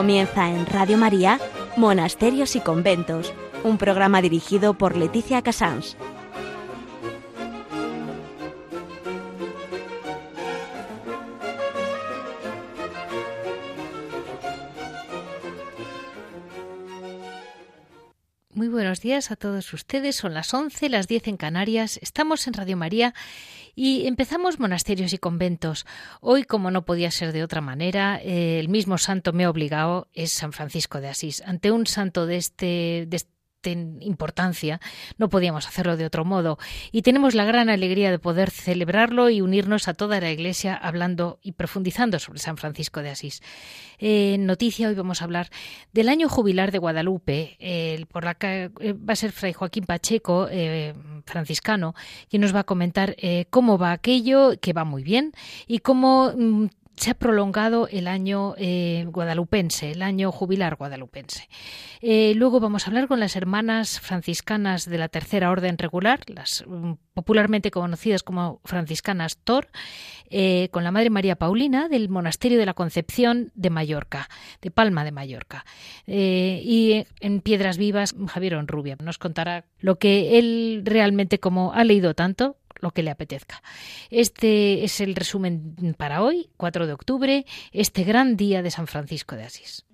Comienza en Radio María, Monasterios y Conventos, un programa dirigido por Leticia Casans. Muy buenos días a todos ustedes. Son las 11, las 10 en Canarias. Estamos en Radio María y empezamos monasterios y conventos. Hoy, como no podía ser de otra manera, eh, el mismo santo me ha obligado, es San Francisco de Asís. Ante un santo de este, de este importancia, no podíamos hacerlo de otro modo. Y tenemos la gran alegría de poder celebrarlo y unirnos a toda la Iglesia hablando y profundizando sobre San Francisco de Asís. En noticia, hoy vamos a hablar del año jubilar de Guadalupe, por la eh, va a ser Fray Joaquín Pacheco, eh, franciscano, quien nos va a comentar eh, cómo va aquello, que va muy bien, y cómo mm, se ha prolongado el año eh, guadalupense, el año jubilar guadalupense. Eh, luego vamos a hablar con las hermanas franciscanas de la Tercera Orden Regular, las mm, popularmente conocidas como franciscanas Tor, eh, con la Madre María Paulina del Monasterio de la Concepción de Mallorca, de Palma de Mallorca. y en Piedras Vivas, Javier Onrubia nos contará lo que él realmente, como ha leído tanto, lo que le apetezca. Este es el resumen para hoy, 4 de octubre, este gran día de San Francisco de Asís.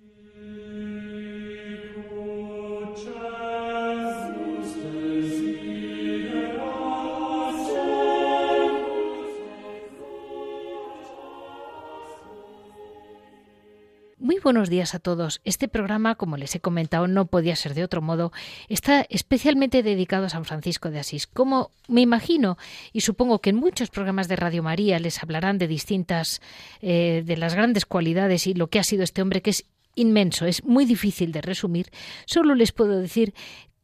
Muy buenos días a todos. Este programa, como les he comentado, no podía ser de otro modo. Está especialmente dedicado a San Francisco de Asís. Como me imagino y supongo que en muchos programas de Radio María les hablarán de distintas, eh, de las grandes cualidades y lo que ha sido este hombre que es inmenso, es muy difícil de resumir. Solo les puedo decir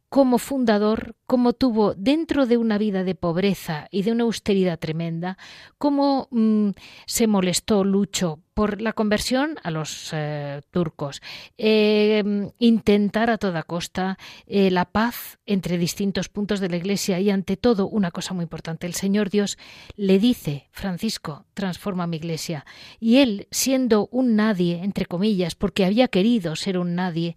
como fundador, cómo tuvo dentro de una vida de pobreza y de una austeridad tremenda, cómo mm, se molestó Lucho por la conversión a los eh, turcos, eh, intentar a toda costa eh, la paz entre distintos puntos de la Iglesia y ante todo una cosa muy importante, el Señor Dios le dice, Francisco, transforma mi Iglesia. Y él, siendo un nadie, entre comillas, porque había querido ser un nadie,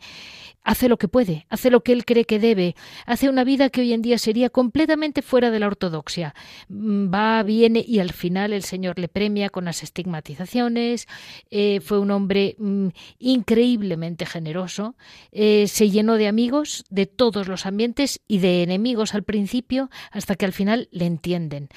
hace lo que puede, hace lo que él cree que debe, hace una vida que hoy en día sería completamente fuera de la ortodoxia. Mm, va, viene y al final el Señor le premia con las estigmatizaciones, eh, fue un hombre mm, increíblemente generoso, eh, se llenó de amigos de todos los ambientes y de enemigos al principio hasta que al final le entienden.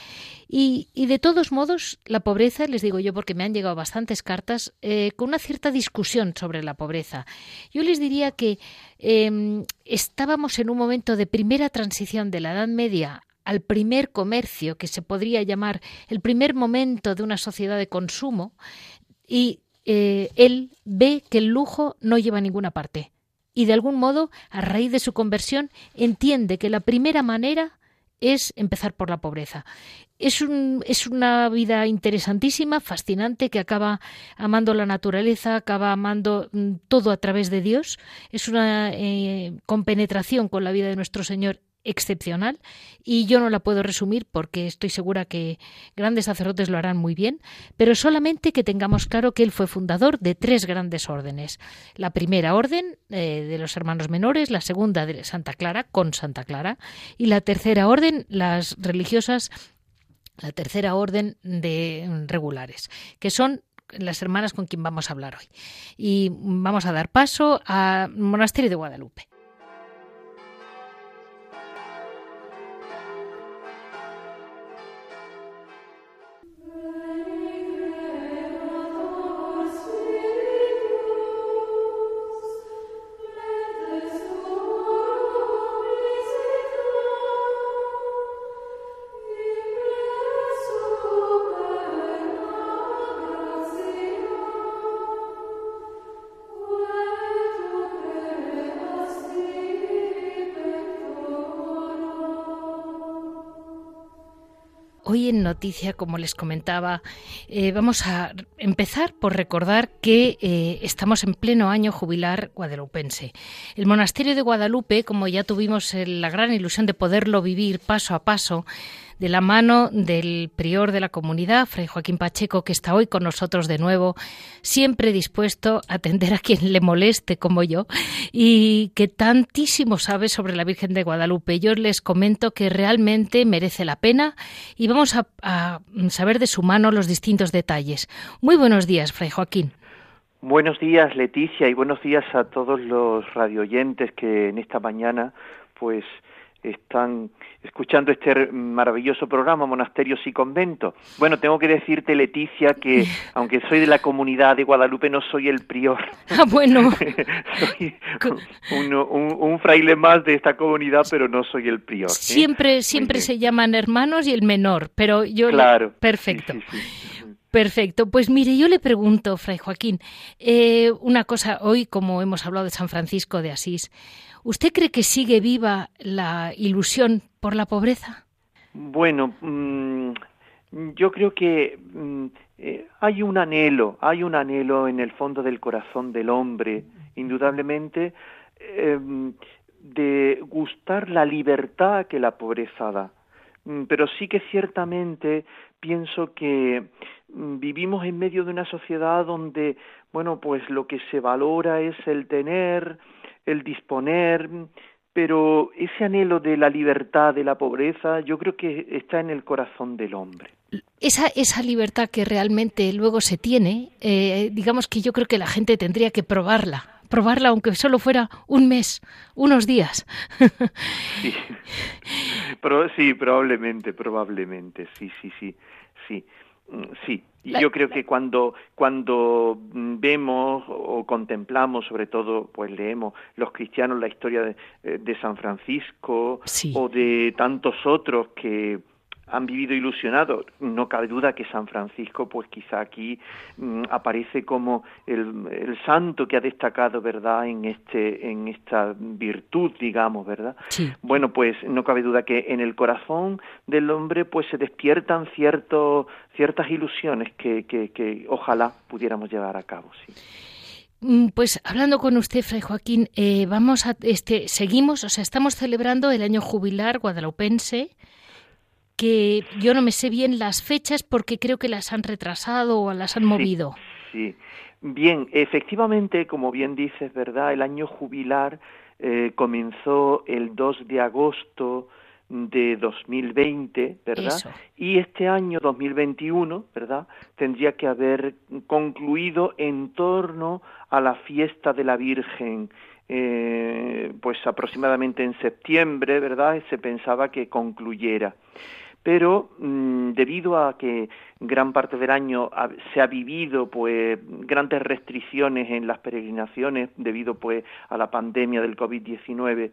Y, de todos modos, la pobreza, les digo yo porque me han llegado bastantes cartas eh, con una cierta discusión sobre la pobreza. Yo les diría que em, estábamos en un momento de primera transición de la Edad Media al primer comercio, que se podría llamar el primer momento de una sociedad de consumo, y eh, él ve que el lujo no lleva a ninguna parte. Y de algún modo, a raíz de su conversión, entiende que la primera manera es empezar por la pobreza. Es, un, es, una vida interesantísima, fascinante, que acaba amando la naturaleza, acaba amando mm, todo a través de Dios. Es una eh, compenetración con la vida de nuestro Señor excepcional y yo no la puedo resumir porque estoy segura que grandes sacerdotes lo harán muy bien, pero solamente que tengamos claro que él fue fundador de tres grandes órdenes. La primera orden eh, de los hermanos menores, la segunda de Santa Clara con Santa Clara y la tercera orden, las religiosas, la tercera orden de regulares, que son las hermanas con quien vamos a hablar hoy. Y vamos a dar paso al monasterio de Guadalupe. Como les comentaba, eh, vamos a empezar por recordar que eh, estamos en pleno año jubilar guadalupense. El monasterio de Guadalupe, como ya tuvimos la gran ilusión de poderlo vivir paso a paso, de la mano del prior de la comunidad, Fray Joaquín Pacheco, que está hoy con nosotros de nuevo, siempre dispuesto a atender a quien le moleste como yo y que tantísimo sabe sobre la Virgen de Guadalupe. Yo les comento que realmente merece la pena y vamos a, saber de su mano los distintos detalles. Muy buenos días, Fray Joaquín. Buenos días, Leticia, y buenos días a todos los radioyentes que en esta mañana, pues, están escuchando este maravilloso programa Monasterios y Conventos. Bueno, tengo que decirte, Leticia, que aunque soy de la comunidad de Guadalupe, no soy el prior. Ah, bueno. soy un, fraile más de esta comunidad, pero no soy el prior. ¿eh? Siempre, siempre se llaman hermanos y el menor, pero yo... Claro. Perfecto. Perfecto. Pues mire, yo le pregunto, Fray Joaquín, eh, una cosa, hoy como hemos hablado de San Francisco de Asís, ¿usted cree que sigue viva la ilusión por la pobreza? Bueno, mm, yo creo que mm, eh, hay un anhelo, hay un anhelo en el fondo del corazón del hombre, indudablemente, em, de gustar la libertad que la pobreza da. Mm, pero sí que ciertamente pienso que vivimos en medio de una sociedad donde, bueno, pues lo que se valora es el tener, el disponer, pero ese anhelo de la libertad, de la pobreza, yo creo que está en el corazón del hombre. Esa, esa libertad que realmente luego se tiene, eh, digamos que yo creo que la gente tendría que probarla, probarla aunque solo fuera un mes, unos días. sí. Pero, sí, probablemente, probablemente, sí, sí, sí sí. Sí, y yo creo que cuando, cuando vemos o contemplamos, sobre todo, pues leemos los cristianos la historia de, eh, de San Francisco o de tantos otros que han vivido ilusionados. No cabe duda que San Francisco, pues quizá aquí mm, aparece como el, el, santo que ha destacado, ¿verdad?, en este, en esta virtud, digamos, ¿verdad? Bueno, pues no cabe duda que en el corazón del hombre, pues se despiertan ciertos, ciertas ilusiones que, que, que ojalá pudiéramos llevar a cabo, sí. Mm, pues hablando con usted, Fray Joaquín, eh, vamos a, este, seguimos, o sea, estamos celebrando el año jubilar guadalupense que yo no me sé bien las fechas porque creo que las han retrasado o las han movido. Sí, bien, efectivamente, como bien dices, ¿verdad? El año jubilar eh, comenzó el 2 de agosto de 2020, ¿verdad? Y este año 2021, ¿verdad? Tendría que haber concluido en torno a la fiesta de la Virgen eh, pues aproximadamente en septiembre, ¿verdad? Se pensaba que concluyera pero mm, debido a que gran parte del año se ha vivido pues grandes restricciones en las peregrinaciones debido pues a la pandemia del COVID-19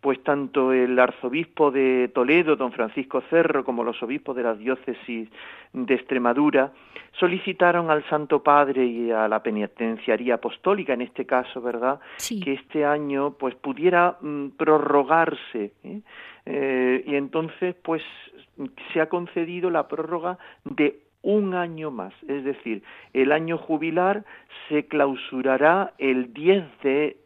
pues tanto el arzobispo de Toledo, don Francisco Cerro, como los obispos de la diócesis de Extremadura, solicitaron al Santo Padre y a la penitenciaría apostólica, en este caso, ¿verdad?, que este año pues pudiera mm, prorrogarse. ¿eh? Eh, y entonces, pues, se ha concedido la prórroga de un año más, es decir, el año jubilar se clausurará el 10 de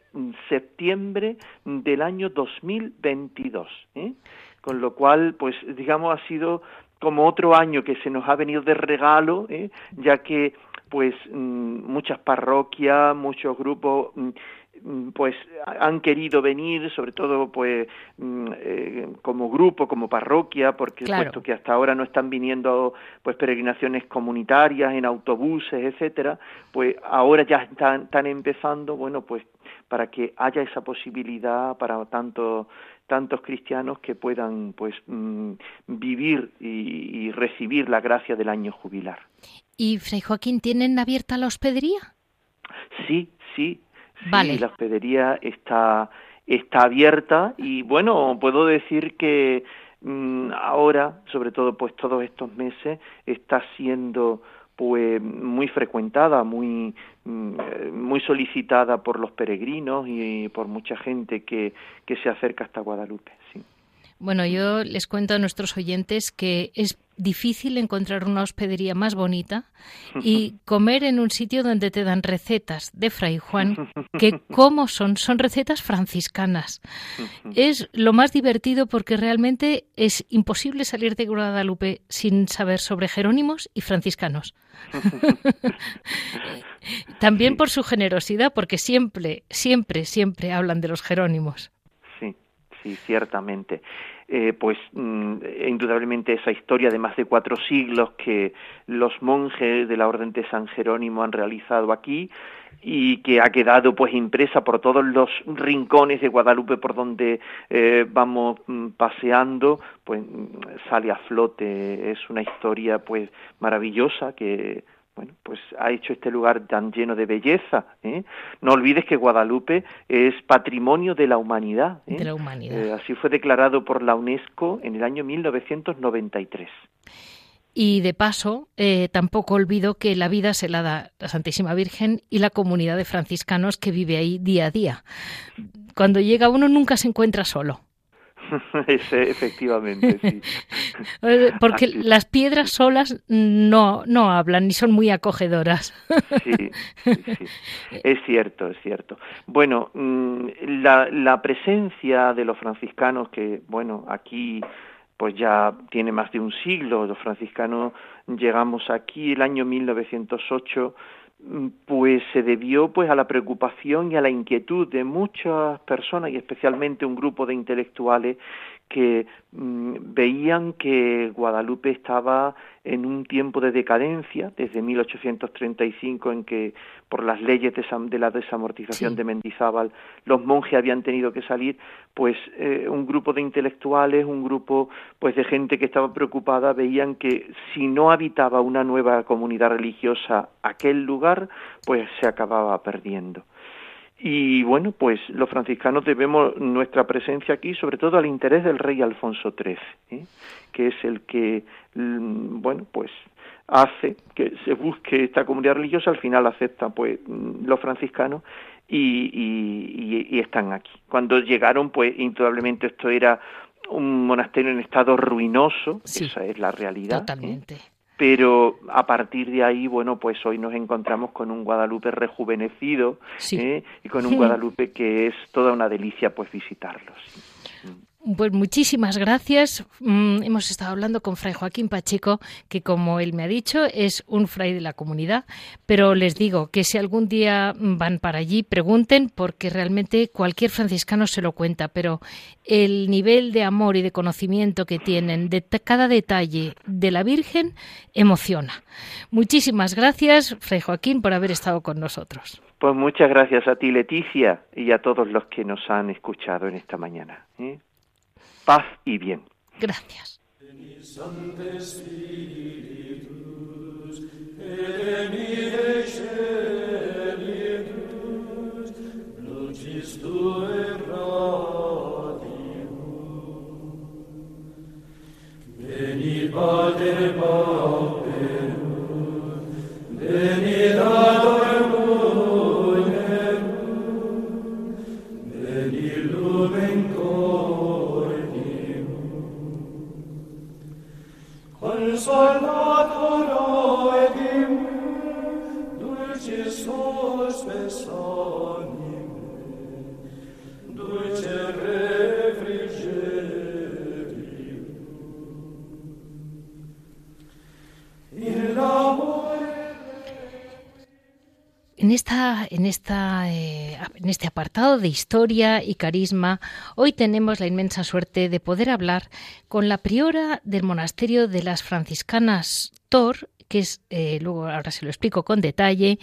septiembre del año 2022, ¿eh? con lo cual, pues, digamos, ha sido como otro año que se nos ha venido de regalo, ¿eh? ya que, pues, mm, muchas parroquias, muchos grupos mm, pues han querido venir, sobre todo pues mm, eh, como grupo, como parroquia, porque puesto que hasta ahora no están viniendo pues peregrinaciones comunitarias en autobuses, etcétera, pues ahora ya están, están empezando, bueno, pues para que haya esa posibilidad para tanto tantos cristianos que puedan pues mm, vivir y, y recibir la gracia del año jubilar. ¿Y Fray Joaquín tienen abierta la hospedería? Sí, sí, Sí, la hospedería está, está abierta y bueno, puedo decir que mm, ahora, sobre todo pues todos estos meses, está siendo pues muy frecuentada, muy mm, muy solicitada por los peregrinos y por mucha gente que, que se acerca hasta Guadalupe. Bueno, yo les cuento a nuestros oyentes que es difícil encontrar una hospedería más bonita y comer en un sitio donde te dan recetas de Fray Juan, que como son, son recetas franciscanas. Es lo más divertido porque realmente es imposible salir de Guadalupe sin saber sobre jerónimos y franciscanos. También por su generosidad, porque siempre, siempre, siempre hablan de los jerónimos. Sí, ciertamente. Eh, pues mm, indudablemente esa historia de más de cuatro siglos que los monjes de la Orden de San Jerónimo han realizado aquí y que ha quedado pues impresa por todos los rincones de Guadalupe por donde eh, vamos mm, paseando pues mm, sale a flote es una historia pues maravillosa que bueno, pues ha hecho este lugar tan lleno de belleza. ¿eh? No olvides que Guadalupe es patrimonio de la humanidad. ¿eh? De la humanidad. Eh, así fue declarado por la UNESCO en el año 1993. Y de paso, tampoco olvido que la vida se la da la Santísima Virgen y la comunidad de franciscanos que vive ahí día a día. Cuando llega uno nunca se encuentra solo. efectivamente, sí. Porque las piedras solas no, no hablan ni son muy acogedoras. sí, sí, es cierto, es cierto. Bueno, mm, la, la presencia de los franciscanos que, bueno, aquí pues ya tiene más de un siglo, los franciscanos llegamos aquí el año 1908 Mm, pues se debió pues a la preocupación y a la inquietud de muchas personas y especialmente un grupo de intelectuales que mm, veían que Guadalupe estaba en un tiempo de decadencia desde 1835 en que por las leyes de, la desamortización de Mendizábal los monjes habían tenido que salir pues eh, un grupo de intelectuales un grupo pues de gente que estaba preocupada veían que si no habitaba una nueva comunidad religiosa aquel lugar pues se acababa perdiendo y bueno, pues los franciscanos debemos nuestra presencia aquí sobre todo al interés del rey Alfonso XIII, ¿eh? que es el que, mm, bueno, pues hace que se busque esta comunidad religiosa, al final acepta pues mm, los franciscanos y, y, están aquí. Cuando llegaron, pues indudablemente esto era un monasterio en estado ruinoso, esa es la realidad. ¿eh? Pero a partir de ahí, bueno, pues hoy nos encontramos con un Guadalupe rejuvenecido ¿eh? y con un Guadalupe que es toda una delicia pues visitarlos. Pues muchísimas gracias. Mm, hemos estado hablando con Fray Joaquín Pacheco, que como él me ha dicho, es un fray de la comunidad, pero les digo que si algún día van para allí, pregunten, porque realmente cualquier franciscano se lo cuenta, pero el nivel de amor y de conocimiento que tienen de cada detalle de la Virgen emociona. Muchísimas gracias, Fray Joaquín, por haber estado con nosotros. Pues muchas gracias a ti, Leticia, y a todos los que nos han escuchado en esta mañana. ¿eh? Paz y bien. Gracias. Laudato enim, dulcis hospes anime, dulce En, esta, en, esta, eh, en este apartado de historia y carisma, hoy tenemos la inmensa suerte de poder hablar con la priora del monasterio de las franciscanas Tor que es, eh, luego ahora se lo explico con detalle,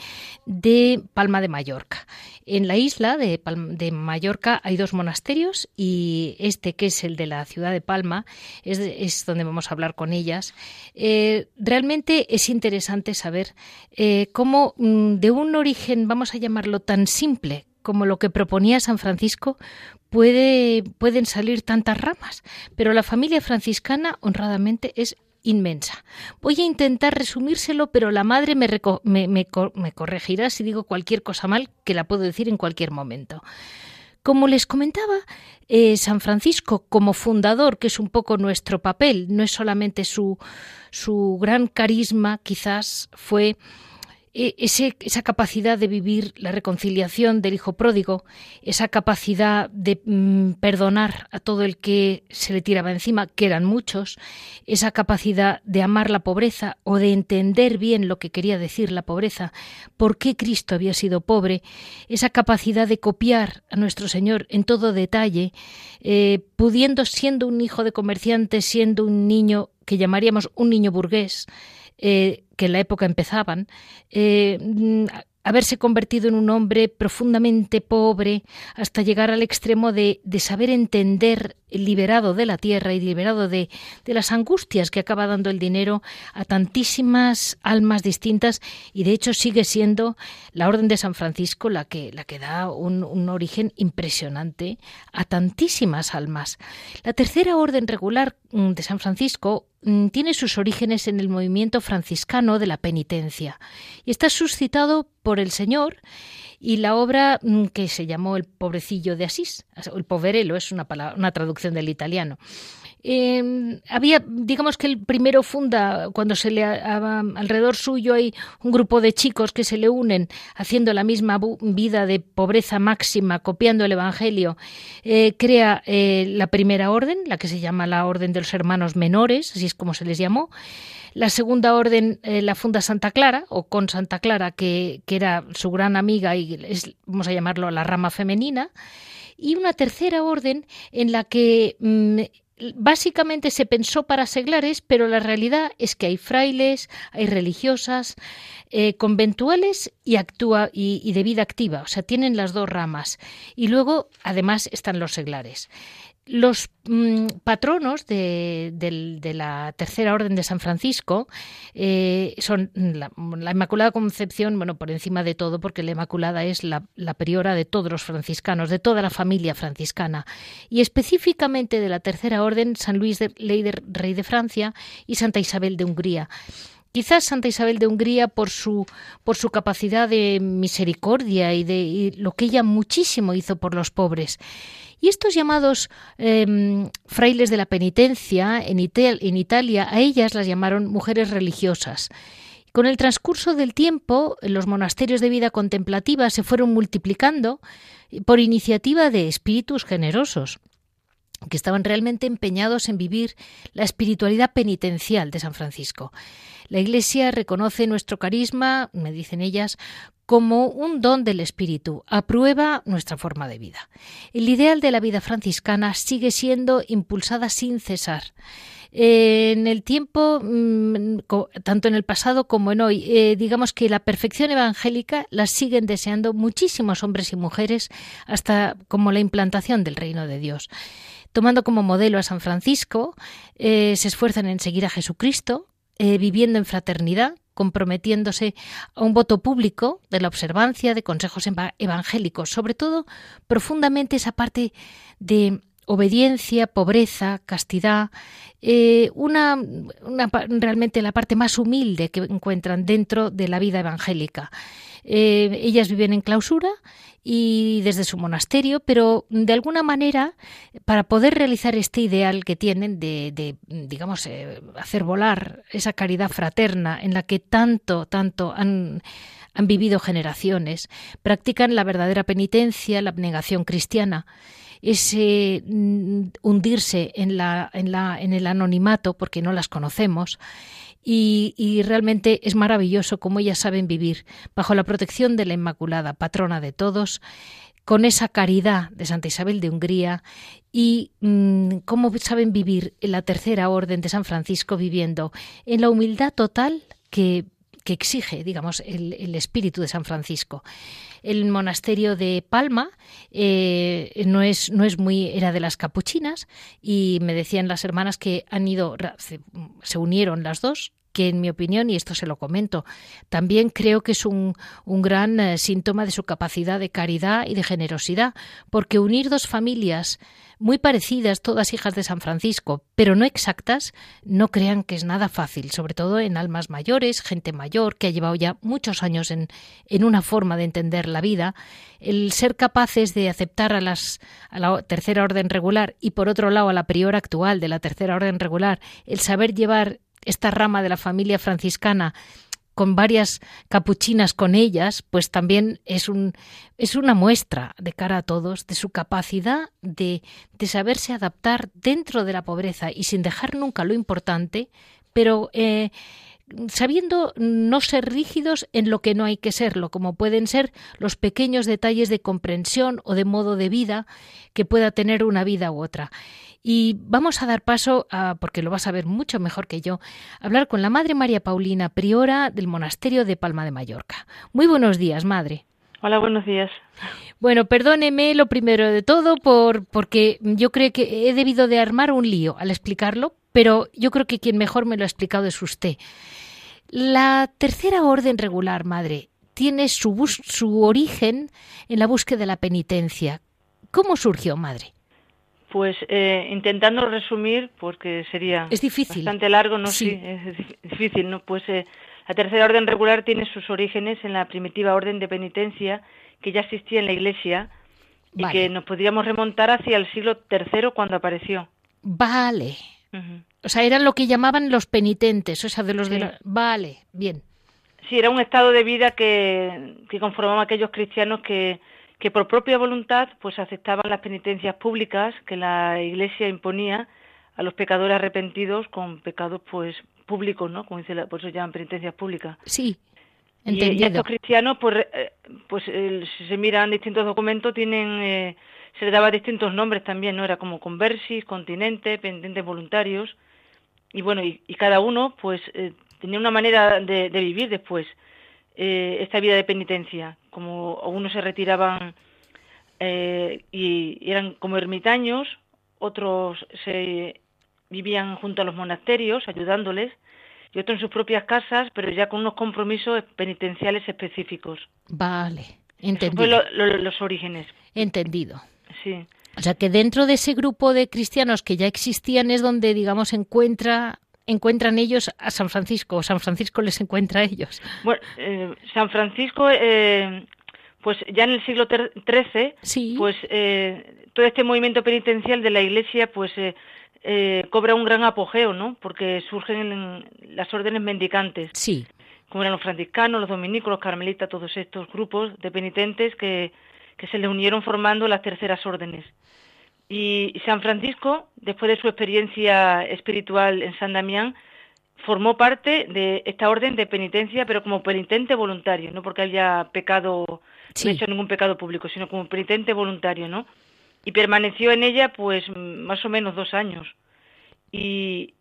de Palma de Mallorca. En la isla de, de, Mallorca hay dos monasterios y este, que es el de la ciudad de Palma, es, donde vamos a hablar con ellas. Eh, realmente es interesante saber eh, cómo mm, de un origen, vamos a llamarlo tan simple, como lo que proponía San Francisco, puede, pueden salir tantas ramas. Pero la familia franciscana, honradamente, es inmensa. Voy a intentar resumírselo, pero la madre me, me, corregirá si digo cualquier cosa mal, que la puedo decir en cualquier momento. como les comentaba, eh, San Francisco como fundador, que es un poco nuestro papel, no es solamente su, su gran carisma, quizás fue e, esa capacidad de vivir la reconciliación del hijo pródigo, esa capacidad de mm, perdonar a todo el que se le tiraba encima, que eran muchos, esa capacidad de amar la pobreza o de entender bien lo que quería decir la pobreza, por qué Cristo había sido pobre, esa capacidad de copiar a nuestro Señor en todo detalle, eh, pudiendo siendo un hijo de comerciante, siendo un niño que llamaríamos un niño burgués, eh, que en la época empezaban, eh, haberse convertido en un hombre profundamente pobre hasta llegar al extremo de, saber entender, liberado de la tierra y liberado de, las angustias que acaba dando el dinero a tantísimas almas distintas y de hecho sigue siendo la Orden de San Francisco la que, da un, un origen impresionante a tantísimas almas. La tercera orden regular mm, de San Francisco mm, tiene sus orígenes en el movimiento franciscano de la penitencia y está suscitado por el Señor y la obra mm, que se llamó El pobrecillo de Asís, el poverelo es una, una traducción del italiano. Eh, había, digamos que el primero funda, cuando se le alrededor suyo hay un grupo de chicos que se le unen haciendo la misma vida de pobreza máxima, copiando el Evangelio, eh, crea eh, la primera orden, la que se llama la Orden de los Hermanos Menores, así es como se les llamó. La segunda orden eh, la funda Santa Clara, o con Santa Clara, que, que era su gran amiga y vamos a llamarlo la rama femenina. Y una tercera orden en la que mm, básicamente se pensó para seglares, pero la realidad es que hay frailes, hay religiosas, eh, conventuales y, actúa, y, de vida activa, o sea, tienen las dos ramas. Y luego, además, están los seglares. Los mm, patronos de, la Tercera Orden de San Francisco eh, son la, Inmaculada Concepción, bueno, por encima de todo, porque la Inmaculada es la, priora de todos los franciscanos, de toda la familia franciscana, y específicamente de la Tercera Orden, San Luis de Leider, rey de Francia, y Santa Isabel de Hungría. Quizás Santa Isabel de Hungría por su, por su capacidad de misericordia y de lo que ella muchísimo hizo por los pobres. Y estos llamados em, frailes de la penitencia en, en Italia, a ellas las llamaron mujeres religiosas. Con el transcurso del tiempo, los monasterios de vida contemplativa se fueron multiplicando por iniciativa de espíritus generosos que estaban realmente empeñados en vivir la espiritualidad penitencial de San Francisco. La Iglesia reconoce nuestro carisma, me dicen ellas, como un don del Espíritu, aprueba nuestra forma de vida. El ideal de la vida franciscana sigue siendo impulsada sin cesar. en el tiempo, mm, tanto en el pasado como en hoy, eh, digamos que la perfección evangélica la siguen deseando muchísimos hombres y mujeres hasta como la implantación del reino de Dios. Tomando como modelo a San Francisco, eh, se esfuerzan en seguir a Jesucristo, eh, viviendo en fraternidad, comprometiéndose a un voto público de la observancia de consejos evangélicos, sobre todo profundamente esa parte de obediencia, pobreza, castidad, eh, una, realmente la parte más humilde que encuentran dentro de la vida evangélica. Eh, ellas viven en clausura y desde su monasterio, pero de alguna manera, para poder realizar este ideal que tienen de, digamos, eh, hacer volar esa caridad fraterna en la que tanto, tanto han, han vivido generaciones, practican la verdadera penitencia, la abnegación cristiana ese mm, hundirse en, la, en, la, en el anonimato porque no las conocemos y, realmente es maravilloso cómo ellas saben vivir bajo la protección de la Inmaculada, patrona de todos, con esa caridad de Santa Isabel de Hungría y mm, cómo saben vivir en la tercera orden de San Francisco viviendo en la humildad total que, exige, digamos, el, espíritu de San Francisco. El monasterio de Palma eh, no, es, no es muy, era de las capuchinas y me decían las hermanas que han ido, se unieron las dos que en mi opinión, y esto se lo comento, también creo que es un, un gran eh, síntoma de su capacidad de caridad y de generosidad, porque unir dos familias muy parecidas, todas hijas de San Francisco, pero no exactas, no crean que es nada fácil, sobre todo en almas mayores, gente mayor que ha llevado ya muchos años en, en una forma de entender la vida, el ser capaces de aceptar a, las, a la tercera orden regular y por otro lado a la priora actual de la tercera orden regular, el saber llevar esta rama de la familia franciscana con varias capuchinas con ellas, pues también es, un, es una muestra de cara a todos de su capacidad de, de saberse adaptar dentro de la pobreza y sin dejar nunca lo importante, pero eh, sabiendo no ser rígidos en lo que no hay que serlo, como pueden ser los pequeños detalles de comprensión o de modo de vida que pueda tener una vida u otra. Y vamos a dar paso, a, porque lo vas a ver mucho mejor que yo, a hablar con la Madre María Paulina, priora del Monasterio de Palma de Mallorca. Muy buenos días, Madre. Hola, buenos días. Bueno, perdóneme lo primero de todo por porque yo creo que he debido de armar un lío al explicarlo, pero yo creo que quien mejor me lo ha explicado es usted. La tercera orden regular, madre, tiene su, su origen en la búsqueda de la penitencia. ¿Cómo surgió, madre? Pues eh, intentando resumir, porque sería es difícil. bastante largo, no sí, es difícil, no. Pues eh, la tercera orden regular tiene sus orígenes en la primitiva orden de penitencia que ya existía en la Iglesia y que nos podríamos remontar hacia el siglo III cuando apareció. Vale. O sea, eran lo que llamaban los penitentes, o sea, de los de Vale, bien. Sí, era un estado de vida que, que conformaban aquellos cristianos que, que por propia voluntad pues aceptaban las penitencias públicas que la Iglesia imponía a los pecadores arrepentidos con pecados pues públicos, ¿no? Como dice la, por eso llaman penitencias públicas. Sí. Entendido. Y, estos cristianos, pues, eh, pues si se miran distintos documentos, tienen eh, se les daba distintos nombres también, ¿no? Era como conversis, continente, penitentes voluntarios y bueno, y, cada uno pues eh, tenía una manera de, vivir después eh, esta vida de penitencia, como algunos se retiraban eh, y, eran como ermitaños, otros se vivían junto a los monasterios ayudándoles y otros en sus propias casas, pero ya con unos compromisos penitenciales específicos. Vale, entendido. los orígenes. Entendido. Sí. O sea que dentro de ese grupo de cristianos que ya existían es donde, digamos, encuentra encuentran ellos a San Francisco o San Francisco les encuentra a ellos. Bueno, eh, San Francisco, eh, pues ya en el siglo XIII, pues eh, todo este movimiento penitencial de la Iglesia, pues cobra un gran apogeo, ¿no? Porque surgen las órdenes mendicantes. Sí. Como eran los franciscanos, los dominicos, los carmelitas, todos estos grupos de penitentes que que se le unieron formando las terceras órdenes. Y San Francisco, después de su experiencia espiritual en San Damián, formó parte de esta orden de penitencia, pero como penitente voluntario, no porque haya pecado, no hecho ningún pecado público, sino como penitente voluntario, ¿no? Y permaneció en ella, pues, más o menos dos años. Y,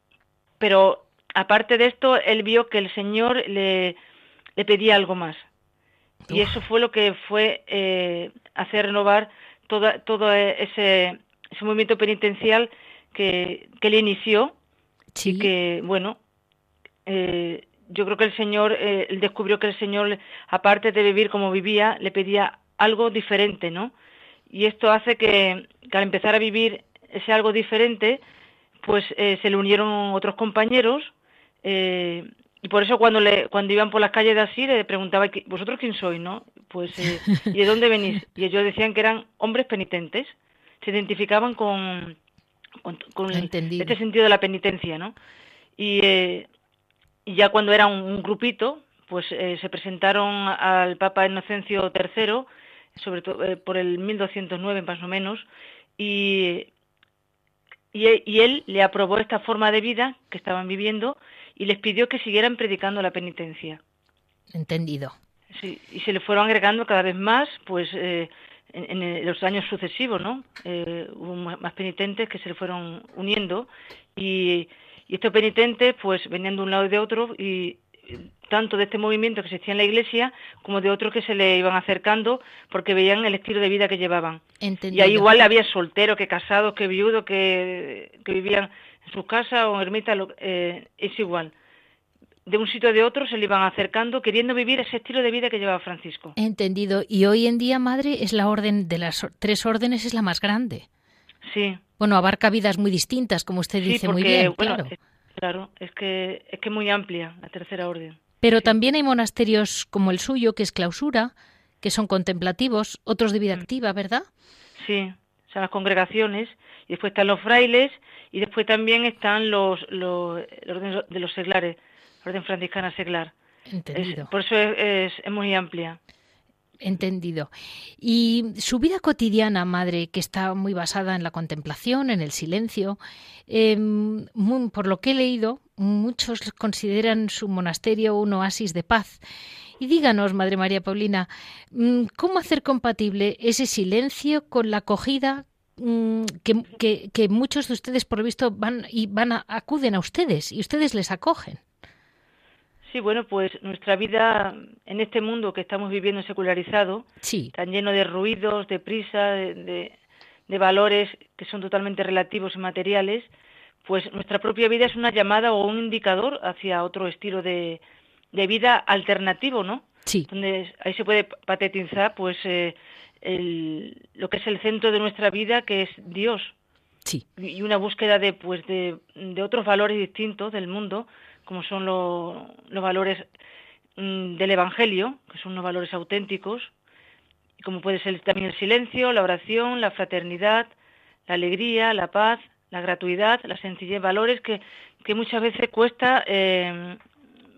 pero aparte de esto, él vio que el Señor le, le pedía algo más. Y eso fue lo que fue eh, hacer renovar toda, todo ese, ese movimiento penitencial que, que le inició y que, bueno, eh, yo creo que el Señor, eh, él descubrió que el Señor, aparte de vivir como vivía, le pedía algo diferente, ¿no? Y esto hace que, al empezar a vivir ese algo diferente, pues eh, se le unieron otros compañeros eh, y por eso cuando le cuando iban por las calles de Así le preguntaba vosotros quién sois no pues eh, y de dónde venís y ellos decían que eran hombres penitentes se identificaban con con, este sentido de la penitencia no y, eh, y ya cuando era un, grupito pues eh, se presentaron al Papa Inocencio III sobre todo por el 1209 más o menos y, y y él le aprobó esta forma de vida que estaban viviendo y les pidió que siguieran predicando la penitencia. Entendido. Sí, y se le fueron agregando cada vez más, pues eh, en, los años sucesivos, ¿no? Eh, hubo más penitentes que se le fueron uniendo y, estos penitentes, pues venían de un lado y de otro y tanto de este movimiento que existía en la iglesia como de otros que se le iban acercando porque veían el estilo de vida que llevaban. Entendido. Y ahí igual había solteros, que casados, que viudos, que, que vivían su casa o en ermita eh, es igual. De un sitio de otro se le iban acercando, queriendo vivir ese estilo de vida que llevaba Francisco. Entendido. Y hoy en día, madre, es la orden de las tres órdenes, es la más grande. Sí. Bueno, abarca vidas muy distintas, como usted dice muy bien. claro. Es, claro, es que es que muy amplia la tercera orden. Pero también hay monasterios como el suyo, que es clausura, que son contemplativos, otros de vida mm. activa, ¿verdad? Sí, son las congregaciones, y después están los frailes, y después también están los, los, de los seglares, la orden franciscana seglar. Entendido. por eso es, es, muy amplia. Entendido. Y su vida cotidiana, madre, que está muy basada en la contemplación, en el silencio, em, por lo que he leído, muchos consideran su monasterio un oasis de paz. Y díganos, Madre María Paulina, mm, ¿cómo hacer compatible ese silencio con la acogida mm, que, que, muchos de ustedes, por lo visto, van y van a, acuden a ustedes y ustedes les acogen? Sí, bueno, pues nuestra vida en este mundo que estamos viviendo secularizado, tan lleno de ruidos, de prisa, de, de valores que son totalmente relativos y materiales, pues nuestra propia vida es una llamada o un indicador hacia otro estilo de, de vida alternativo, ¿no? Sí. Donde ahí se puede patetizar, pues, eh, el, lo que es el centro de nuestra vida, que es Dios. Sí. Y una búsqueda de, pues, de, de otros valores distintos del mundo, como son los valores mm, del Evangelio, que son unos valores auténticos, como puede ser también el silencio, la oración, la fraternidad, la alegría, la paz, la gratuidad, la sencillez, valores que, que muchas veces cuesta eh,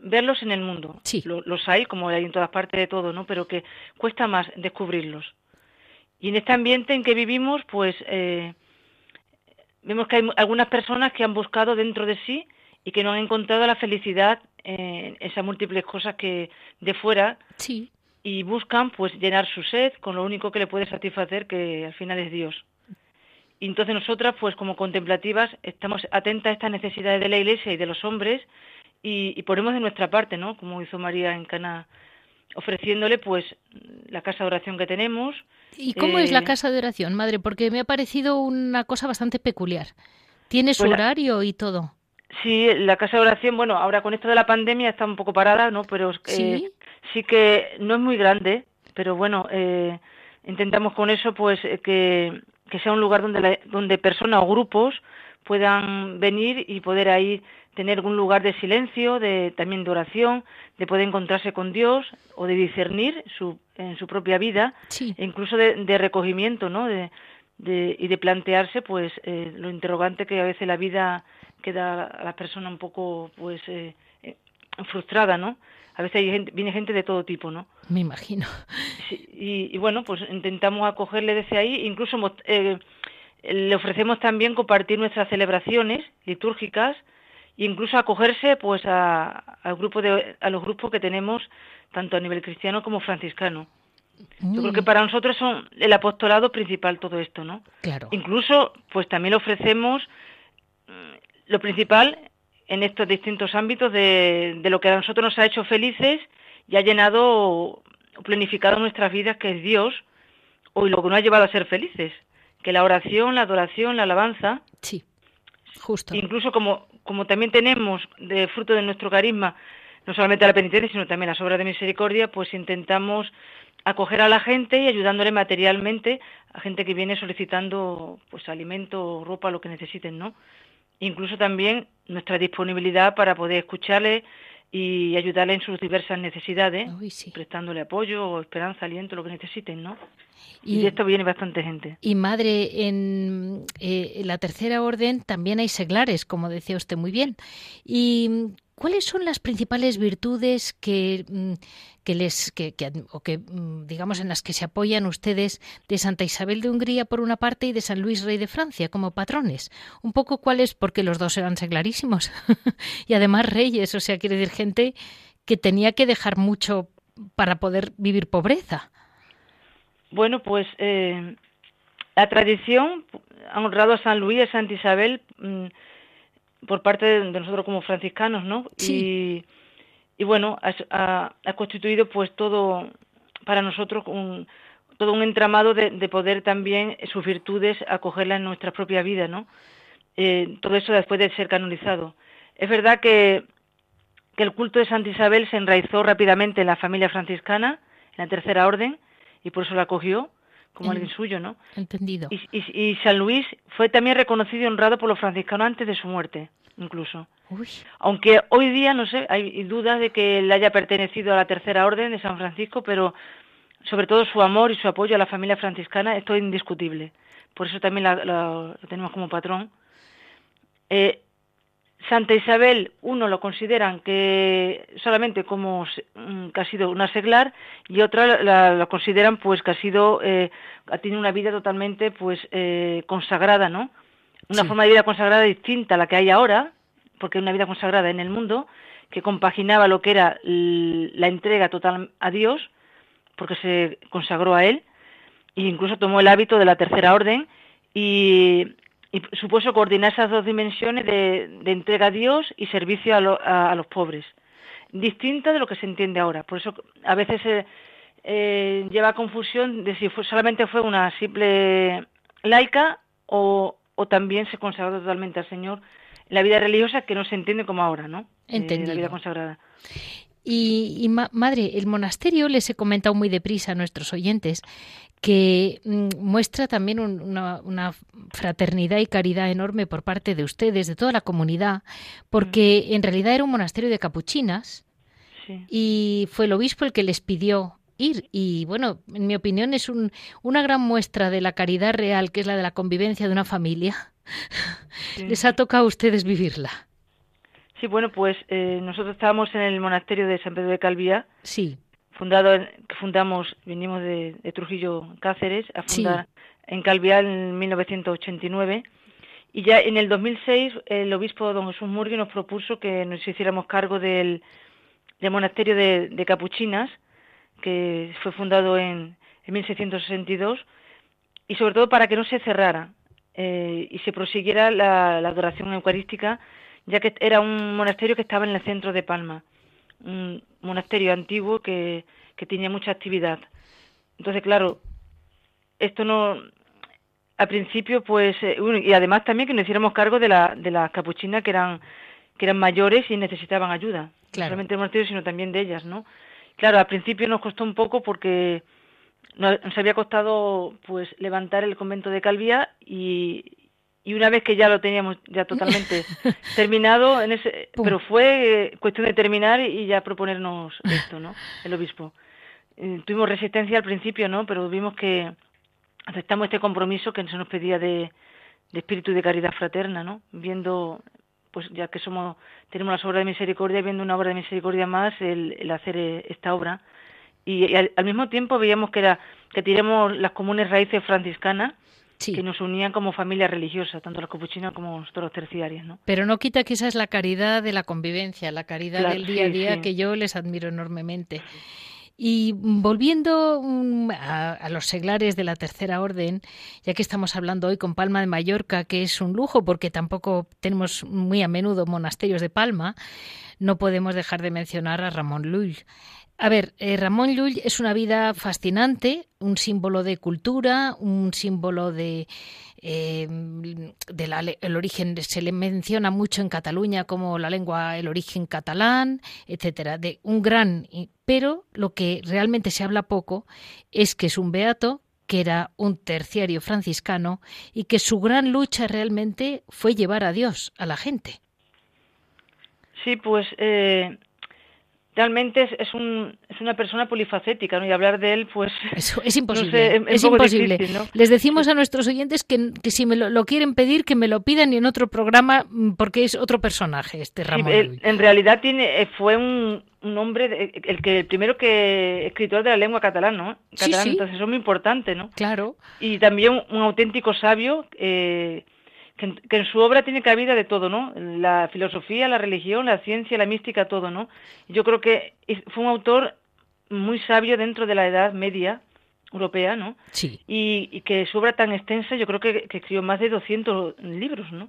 verlos en el mundo. Sí. Los, hay, como hay en todas partes de todo, ¿no? Pero que cuesta más descubrirlos. Y en este ambiente en que vivimos, pues eh, vemos que hay algunas personas que han buscado dentro de sí y que no han encontrado la felicidad en esas múltiples cosas que de fuera sí. y buscan pues llenar su sed con lo único que le puede satisfacer que al final es Dios. Y entonces nosotras pues como contemplativas estamos atentas a estas necesidades de la Iglesia y de los hombres y, ponemos de nuestra parte, ¿no? Como hizo María en Cana, ofreciéndole pues la casa de oración que tenemos. ¿Y cómo es la eh, casa de oración, madre? Porque me ha parecido una cosa bastante peculiar. ¿Tiene su pues horario y todo? Sí, la casa de oración, bueno, ahora con esto de la pandemia está un poco parada, ¿no? Pero ¿Sí? sí que no es muy grande, pero bueno, eh, intentamos con eso pues eh, que, que sea un lugar donde, donde personas o grupos puedan venir y poder ahí tener algún lugar de silencio, de, también de oración, de poder encontrarse con Dios o de discernir su, en su propia vida, e incluso de, recogimiento, ¿no? De, y de plantearse, pues, eh, lo interrogante que a veces la vida queda a la persona un poco, pues, eh, eh, frustrada, ¿no? A veces viene gente de todo tipo, ¿no? Me imagino. y, y, bueno, pues intentamos acogerle desde ahí, incluso le ofrecemos también compartir nuestras celebraciones litúrgicas, incluso acogerse pues a, al grupo de, a los grupos que tenemos tanto a nivel cristiano como franciscano. Yo creo que mm. para nosotros son el apostolado principal todo esto, ¿no? Claro. Incluso, pues también ofrecemos mm, lo principal en estos distintos ámbitos de, de, lo que a nosotros nos ha hecho felices y ha llenado o planificado nuestras vidas, que es Dios, o lo que nos ha llevado a ser felices, que la oración, la adoración, la alabanza. Sí, justo. Incluso como como también tenemos de fruto de nuestro carisma no solamente la penitencia, sino también las obras de misericordia, pues intentamos acoger a la gente y ayudándole materialmente a gente que viene solicitando pues alimento, ropa, lo que necesiten, ¿no? Incluso también nuestra disponibilidad para poder escucharle y ayudarle en sus diversas necesidades, prestándole apoyo o esperanza, aliento, lo que necesiten, ¿no? Y, de esto viene bastante gente. Y madre, en eh, la tercera orden también hay seglares, como decía usted muy bien. ¿Y cuáles son las principales virtudes que, mm, que les, que, o que, mm, digamos, en las que se apoyan ustedes de Santa Isabel de Hungría por una parte y de San Luis Rey de Francia como patrones? Un poco cuáles, porque los dos eran seglarísimos y además reyes, o sea, quiere decir gente que tenía que dejar mucho para poder vivir pobreza. Bueno, pues eh, la tradición ha honrado a San Luis y a Santa Isabel mm, por parte de, nosotros como franciscanos, ¿no? Sí. Y, bueno, ha, constituido pues todo para nosotros un, todo un entramado de, poder también sus virtudes acogerlas en nuestra propia vida, ¿no? Eh, todo eso después de ser canonizado. Es verdad que, que el culto de Santa Isabel se enraizó rápidamente en la familia franciscana, en la tercera orden, y por eso la acogió como alguien suyo, ¿no? Entendido. Y, San Luis fue también reconocido y honrado por los franciscanos antes de su muerte, incluso. Aunque hoy día, no sé, hay dudas de que él haya pertenecido a la tercera orden de San Francisco, pero sobre todo su amor y su apoyo a la familia franciscana, esto es indiscutible. Por eso también lo tenemos como patrón. Eh, Santa Isabel, uno lo consideran que solamente como mm, que ha sido una seglar y otra la, consideran pues que ha sido eh, ha tenido una vida totalmente pues eh, consagrada, ¿no? Una forma de vida consagrada distinta a la que hay ahora, porque una vida consagrada en el mundo que compaginaba lo que era la entrega total a Dios, porque se consagró a él e incluso tomó el hábito de la tercera orden y y supuso coordinar esas dos dimensiones de, entrega a Dios y servicio a, los pobres, distinta de lo que se entiende ahora. Por eso a veces se eh, lleva a confusión de si solamente fue una simple laica o, también se consagró totalmente al Señor en la vida religiosa que no se entiende como ahora, ¿no? Entendido. la vida consagrada. Y, madre, el monasterio les he comentado muy deprisa a nuestros oyentes que mm, muestra también una, fraternidad y caridad enorme por parte de ustedes, de toda la comunidad, porque mm. en realidad era un monasterio de capuchinas y fue el obispo el que les pidió ir. Y bueno, en mi opinión es una gran muestra de la caridad real, que es la de la convivencia de una familia. les ha tocado a ustedes vivirla. Sí, bueno, pues eh, nosotros estábamos en el monasterio de San Pedro de Calvía. Sí. Fundado, que fundamos, vinimos de, Trujillo, Cáceres, a fundar en Calvía en 1989. Y ya en el 2006 el obispo don Jesús Murgui nos propuso que nos hiciéramos cargo del, monasterio de, Capuchinas, que fue fundado en, 1662, y sobre todo para que no se cerrara eh, y se prosiguiera la, la adoración eucarística ya que era un monasterio que estaba en el centro de Palma, un monasterio antiguo que, que tenía mucha actividad. Entonces, claro, esto no, al principio, pues, eh, y además también que nos hiciéramos cargo de, la, de las capuchinas que eran, que eran mayores y necesitaban ayuda. No solamente el monasterio, sino también de ellas, ¿no? Claro, al principio nos costó un poco porque nos, había costado, pues, levantar el convento de Calvía y, y una vez que ya lo teníamos ya totalmente terminado, en ese, pero fue eh, cuestión de terminar y ya proponernos esto, ¿no? El obispo. Eh, tuvimos resistencia al principio, ¿no? Pero vimos que aceptamos este compromiso que se nos pedía de, de espíritu de caridad fraterna, ¿no? Viendo, pues ya que somos tenemos las obras de misericordia, viendo una obra de misericordia más, el, hacer eh, esta obra. Y, al, al, mismo tiempo veíamos que era que tiramos las comunes raíces franciscanas que nos unían como familia religiosa, tanto los capuchinos como nosotros los terciarios. ¿no? Pero no quita que esa es la caridad de la convivencia, la caridad del día a día que yo les admiro enormemente. Y volviendo mm, a, los seglares de la tercera orden, ya que estamos hablando hoy con Palma de Mallorca, que es un lujo porque tampoco tenemos muy a menudo monasterios de Palma, no podemos dejar de mencionar a Ramón Luis. A ver, eh, Ramón Llull es una vida fascinante, un símbolo de cultura, un símbolo de, eh, el origen, se le menciona mucho en Cataluña como la lengua, el origen catalán, etcétera, de un gran, pero lo que realmente se habla poco es que es un beato que era un terciario franciscano y que su gran lucha realmente fue llevar a Dios a la gente. Sí, pues eh, realmente es, es, un, es una persona polifacética, ¿no? Y hablar de él, pues... es imposible, es, imposible. Les decimos a nuestros oyentes que, que si me lo, quieren pedir, que me lo pidan y en otro programa, mm, porque es otro personaje, este Ramón. en realidad tiene, eh, fue un, un hombre, el que el primero que escritor de la lengua catalana, ¿no? Catalán, Entonces eso es muy importante, ¿no? Claro. Y también un, auténtico sabio... Eh, que en, su obra tiene cabida de todo, ¿no? La filosofía, la religión, la ciencia, la mística, todo, ¿no? Yo creo que fue un autor muy sabio dentro de la Edad Media europea, ¿no? Sí. Y, que su obra tan extensa, yo creo que, escribió más de 200 libros, ¿no?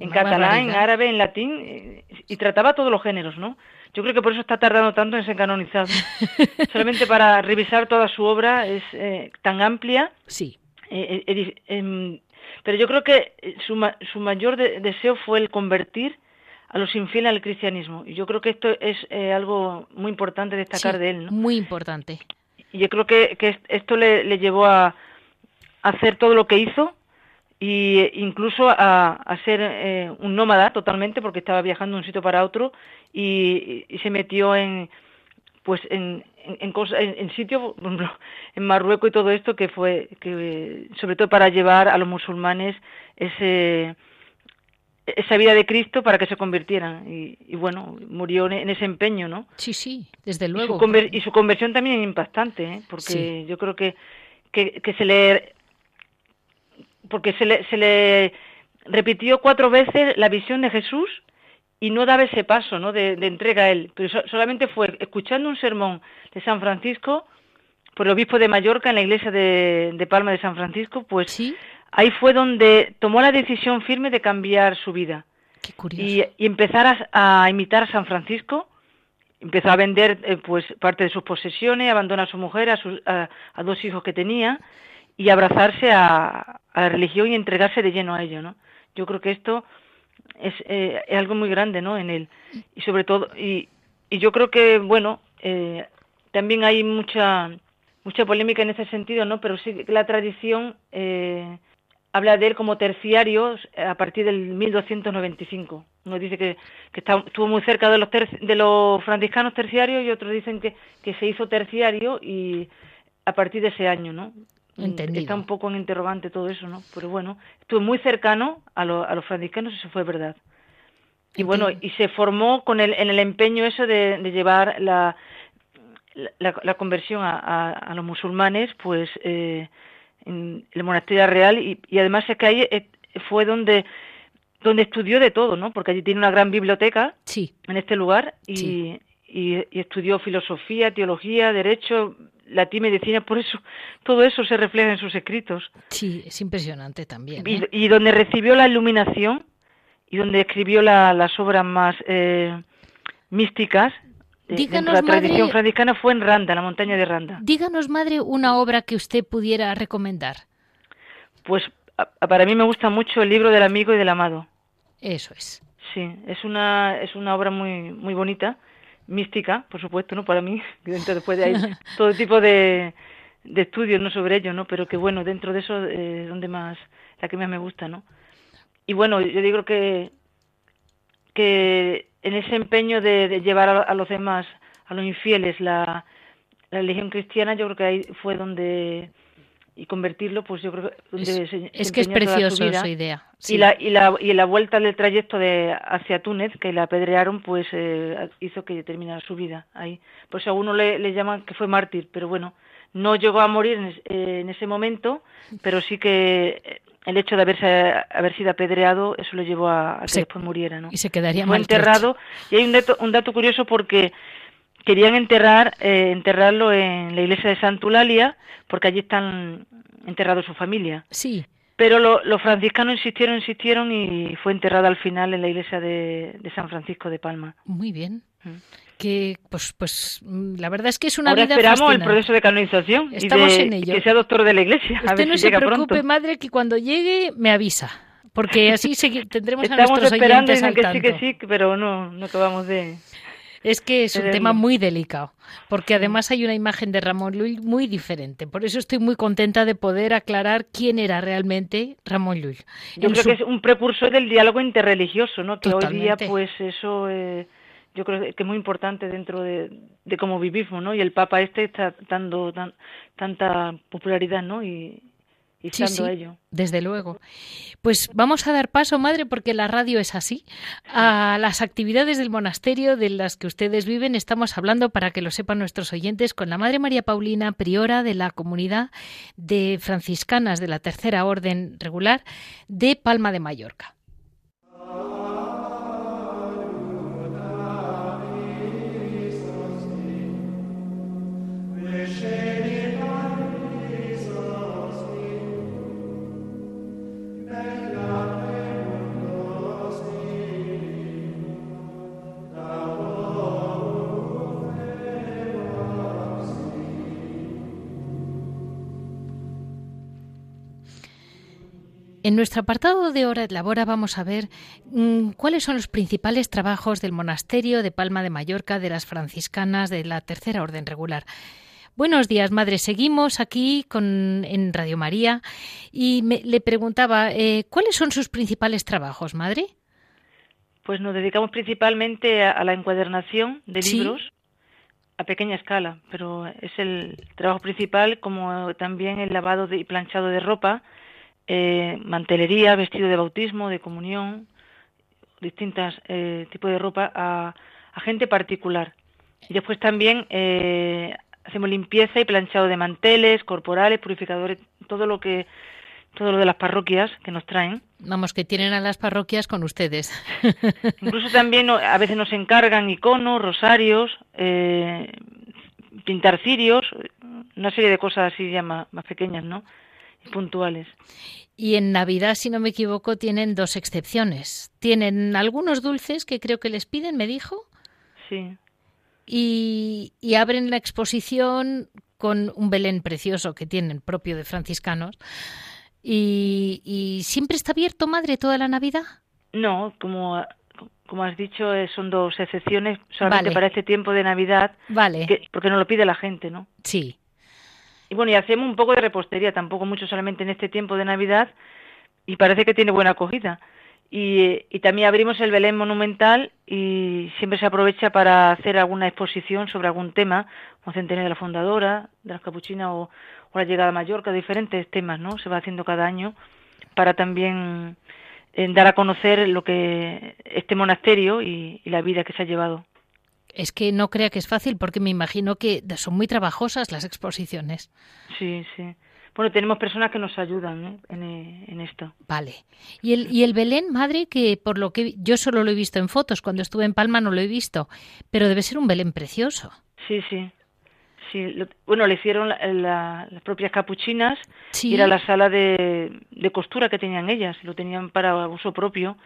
en catalán, en árabe, en latín, y, trataba todos los géneros, ¿no? Yo creo que por eso está tardando tanto en ser canonizado. Solamente para revisar toda su obra es eh, tan amplia. Sí. Eh, eh, pero yo creo que eh, su, su mayor deseo fue el convertir a los infieles al cristianismo. Y yo creo que esto es eh, algo muy importante destacar de él. ¿no? Muy importante. Y yo creo que, que esto le, llevó a, hacer todo lo que hizo e incluso a, a ser eh, un nómada totalmente porque estaba viajando de un sitio para otro y, se metió en pues en, en, en, sitios en Marruecos y todo esto que fue que sobre todo para llevar a los musulmanes ese esa vida de Cristo para que se convirtieran. Y, bueno, murió en ese empeño, ¿no? Sí, sí, desde luego. Y su, conversión también impactante, ¿eh? porque yo creo que, que, se le. Porque se le, se le repitió cuatro veces la visión de Jesús y no daba ese paso ¿no? de, entrega a él. Pero solamente fue escuchando un sermón de San Francisco por el obispo de Mallorca en la iglesia de, de Palma de San Francisco, pues ¿Sí? ahí fue donde tomó la decisión firme de cambiar su vida. Y, empezar a, imitar a San Francisco. Empezó a vender eh, pues parte de sus posesiones, abandona a su mujer, a, sus, a, dos hijos que tenía y abrazarse a, la religión y entregarse de lleno a ello, ¿no? Yo creo que esto es, eh, algo muy grande, ¿no? En él y sobre todo y, y yo creo que bueno eh, también hay mucha mucha polémica en ese sentido, ¿no? Pero sí que la tradición eh, habla de él como terciario a partir del 1295. Uno dice que, estuvo muy cerca de los, de los franciscanos terciarios y otros dicen que, que se hizo terciario y a partir de ese año, ¿no? Entendido. Está un poco en interrogante todo eso, ¿no? Pero bueno, estuvo muy cercano a, a los franciscanos y eso fue verdad. Y bueno, y se formó con el, en el empeño eso de, llevar la, la, conversión a, a, los musulmanes, pues eh, en el monasterio real y, además es que ahí eh, fue donde donde estudió de todo, ¿no? Porque allí tiene una gran biblioteca sí. en este lugar y, y, estudió filosofía, teología, derecho, latín, medicina, por eso todo eso se refleja en sus escritos. Sí, es impresionante también. ¿eh? Y, donde recibió la iluminación y donde escribió las obras más eh, místicas Díganos, la tradición franciscana fue en Randa, la montaña de Randa. Díganos, madre, una obra que usted pudiera recomendar. Pues para mí me gusta mucho el libro del amigo y del amado. Eso es. Sí, es una es una obra muy muy bonita, mística, por supuesto, no para mí. Dentro después de ahí todo tipo de, de estudios no sobre ello, no, pero que bueno dentro de eso es donde más la que más me gusta, ¿no? Y bueno, yo digo que que en ese empeño de, llevar a, los demás, a los infieles, la, la religión cristiana, yo creo que ahí fue donde y convertirlo, pues yo creo que es, que es precioso esa idea. Y la y la y la vuelta del trayecto de hacia Túnez, que la apedrearon, pues eh, hizo que terminara su vida ahí. Por eso a uno le, le llaman que fue mártir, pero bueno, no llegó a morir en, en ese momento, pero sí que el hecho de haberse haber sido apedreado eso lo llevó a, que después muriera no y se quedaría fue enterrado y hay un dato un dato curioso porque querían enterrar eh, enterrarlo en la iglesia de Santa Eulalia porque allí están enterrados su familia. Sí. Pero los franciscanos insistieron insistieron y fue enterrado al final en la iglesia de, de San Francisco de Palma. Muy bien. Mm. Que pues pues mm, la verdad es que es una Ahora vida esperamos el proceso de canonización Estamos en ello. que sea doctor de la Iglesia. Usted no se preocupe, madre, que cuando llegue me avisa, porque así tendremos a nuestros esperando oyentes al que sí, que sí, pero no, no acabamos de... Es que es un tema muy delicado, porque además hay una imagen de Ramón Llull muy diferente. Por eso estoy muy contenta de poder aclarar quién era realmente Ramón Llull. Yo creo que es un precursor del diálogo interreligioso, ¿no? Que hoy día, pues eso... Eh yo creo que es muy importante dentro de, cómo vivimos, ¿no? Y el Papa este está dando tanta popularidad, ¿no? Y, y sí, sí, ello. Desde luego. Pues vamos a dar paso, madre, porque la radio es así. A las actividades del monasterio de las que ustedes viven estamos hablando, para que lo sepan nuestros oyentes, con la Madre María Paulina, priora de la comunidad de franciscanas de la Tercera Orden Regular de Palma de Mallorca. En nuestro apartado de Hora de Labora vamos a ver mm, cuáles son los principales trabajos del monasterio de Palma de Mallorca de las franciscanas de la Tercera Orden Regular. Buenos días, madre. Seguimos aquí con, en Radio María y le preguntaba, eh, ¿cuáles son sus principales trabajos, madre? Pues nos dedicamos principalmente a, la encuadernación de libros a pequeña escala, pero es el trabajo principal, como también el lavado y planchado de ropa, eh, mantelería, vestido de bautismo, de comunión, distintos eh, tipos de ropa a, gente particular. Y después también eh, hacemos limpieza y planchado de manteles, corporales, purificadores, todo lo que todo lo de las parroquias que nos traen. Vamos, que tienen a las parroquias con ustedes. Incluso también a veces nos encargan iconos, rosarios, eh, pintar cirios, una serie de cosas así ya más, pequeñas, ¿no? Y puntuales. Y en Navidad, si no me equivoco, tienen dos excepciones. Tienen algunos dulces que creo que les piden, me dijo. Sí. Y, y abren la exposición con un Belén precioso que tienen propio de franciscanos ¿Y, siempre está abierto, madre, toda la Navidad? No, como, como has dicho, eh, son dos excepciones solamente para este tiempo de Navidad. Vale. porque nos lo pide la gente, ¿no? Sí. Y bueno, y hacemos un poco de repostería, tampoco mucho solamente en este tiempo de Navidad, y parece que tiene buena acogida. Y, y, también abrimos el Belén Monumental y siempre se aprovecha para hacer alguna exposición sobre algún tema, como Centenario de la Fundadora, de las Capuchinas o, la llegada a Mallorca, diferentes temas, ¿no? Se va haciendo cada año para también eh, dar a conocer lo que este monasterio y, la vida que se ha llevado. Es que no crea que es fácil porque me imagino que son muy trabajosas las exposiciones. Sí, sí. Bueno, tenemos personas que nos ayudan ¿eh? en, eh, en, esto. Vale. ¿Y el, ¿Y el Belén, madre, que por lo que yo solo lo he visto en fotos, cuando estuve en Palma no lo he visto, pero debe ser un Belén precioso? Sí, sí. Sí, bueno, le hicieron las propias capuchinas y era la sala de, costura que tenían ellas, lo tenían para uso propio,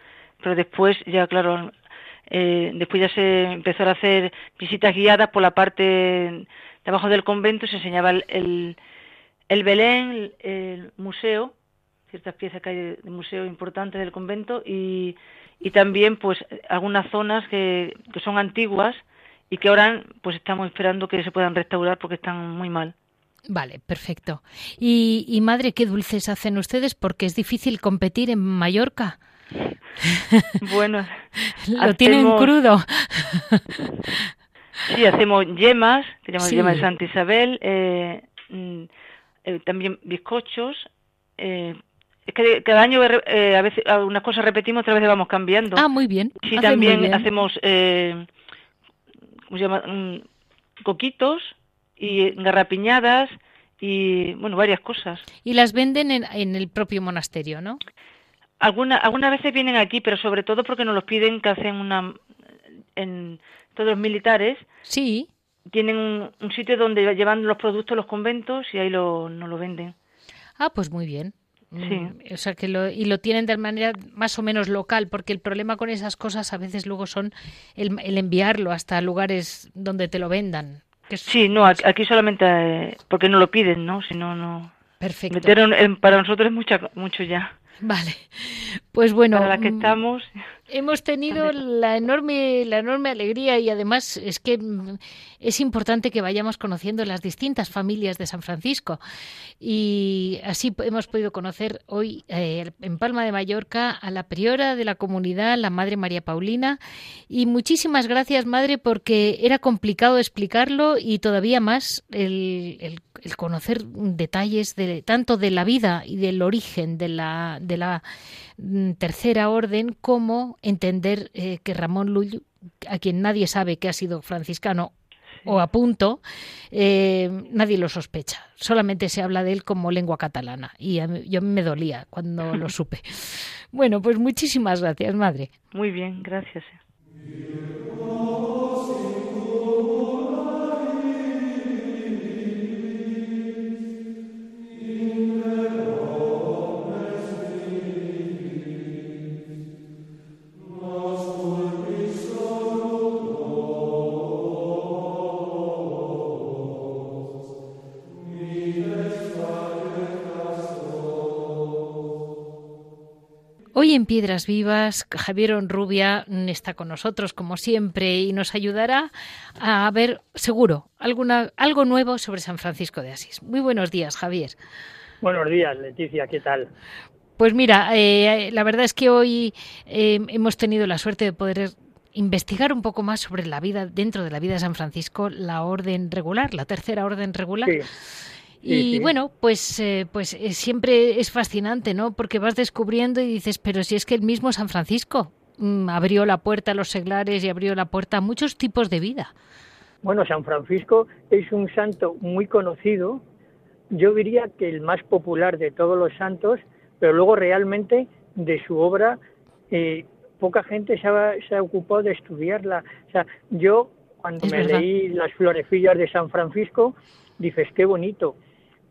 pero después ya, claro, eh, después ya se empezó a hacer visitas guiadas por la parte de abajo del convento, se enseñaba el, el, Belén, el, museo, ciertas piezas que hay de, museo importantes del convento y, y también pues algunas zonas que, son antiguas, y que ahora pues estamos esperando que se puedan restaurar porque están muy mal. Vale, perfecto. Y, madre, ¿qué dulces hacen ustedes? Porque es difícil competir en Mallorca. Bueno, lo tienen crudo. sí, hacemos yemas, tenemos yemas de Santa Isabel, eh, mm, eh, también bizcochos. Eh, es que cada año a veces algunas cosas repetimos, otras veces vamos cambiando. Ah, muy bien. Sí, también hacemos ¿cómo se llama? Mm, coquitos y garrapiñadas y, bueno, varias cosas. Y las venden en, el propio monasterio, ¿no? Alguna, algunas veces vienen aquí, pero sobre todo porque nos los piden que hacen una... En todos los militares. Sí. Tienen un, sitio donde llevan los productos los conventos y ahí lo, nos lo venden. Ah, pues muy bien. Sí. Mm, o sea que lo, y lo tienen de manera más o menos local, porque el problema con esas cosas a veces luego son el, enviarlo hasta lugares donde te lo vendan. Sí, no, aquí solamente eh, porque no lo piden, ¿no? Si no, no. Perfecto. para nosotros es mucha, mucho ya. Vale. Pues bueno. Para la que mm, estamos. Hemos tenido la enorme, la enorme alegría y además es que mm, es importante que vayamos conociendo las distintas familias de San Francisco. Y así hemos podido conocer hoy eh, en Palma de Mallorca a la priora de la comunidad, la Madre María Paulina. Y muchísimas gracias, Madre, porque era complicado explicarlo y todavía más el, el, el conocer detalles de, tanto de la vida y del origen de la, de la tercera orden como entender eh, que Ramón Lull, a quien nadie sabe que ha sido franciscano o a punto, eh, nadie lo sospecha. Solamente se habla de él como lengua catalana. Y yo me dolía cuando lo supe. Bueno, pues muchísimas gracias, madre. Muy bien, gracias. Hoy en Piedras Vivas, Javier Onrubia está con nosotros como siempre y nos ayudará a ver, seguro, alguna, algo nuevo sobre San Francisco de Asís. Muy buenos días, Javier. Buenos días, Leticia, ¿qué tal? Pues mira, eh, la verdad es que hoy eh, hemos tenido la suerte de poder investigar un poco más sobre la vida dentro de la vida de San Francisco, la orden regular, la tercera orden regular. Y bueno, pues, eh, pues eh, siempre es fascinante, ¿no? Porque vas descubriendo y dices, pero si es que el mismo San Francisco mm, abrió la puerta a los seglares y abrió la puerta a muchos tipos de vida. Bueno, San Francisco es un santo muy conocido, yo diría que el más popular de todos los santos, pero luego realmente de su obra eh, poca gente se ha, se ha, ocupado de estudiarla. O sea, yo cuando me leí las florecillas de San Francisco, dices, qué bonito,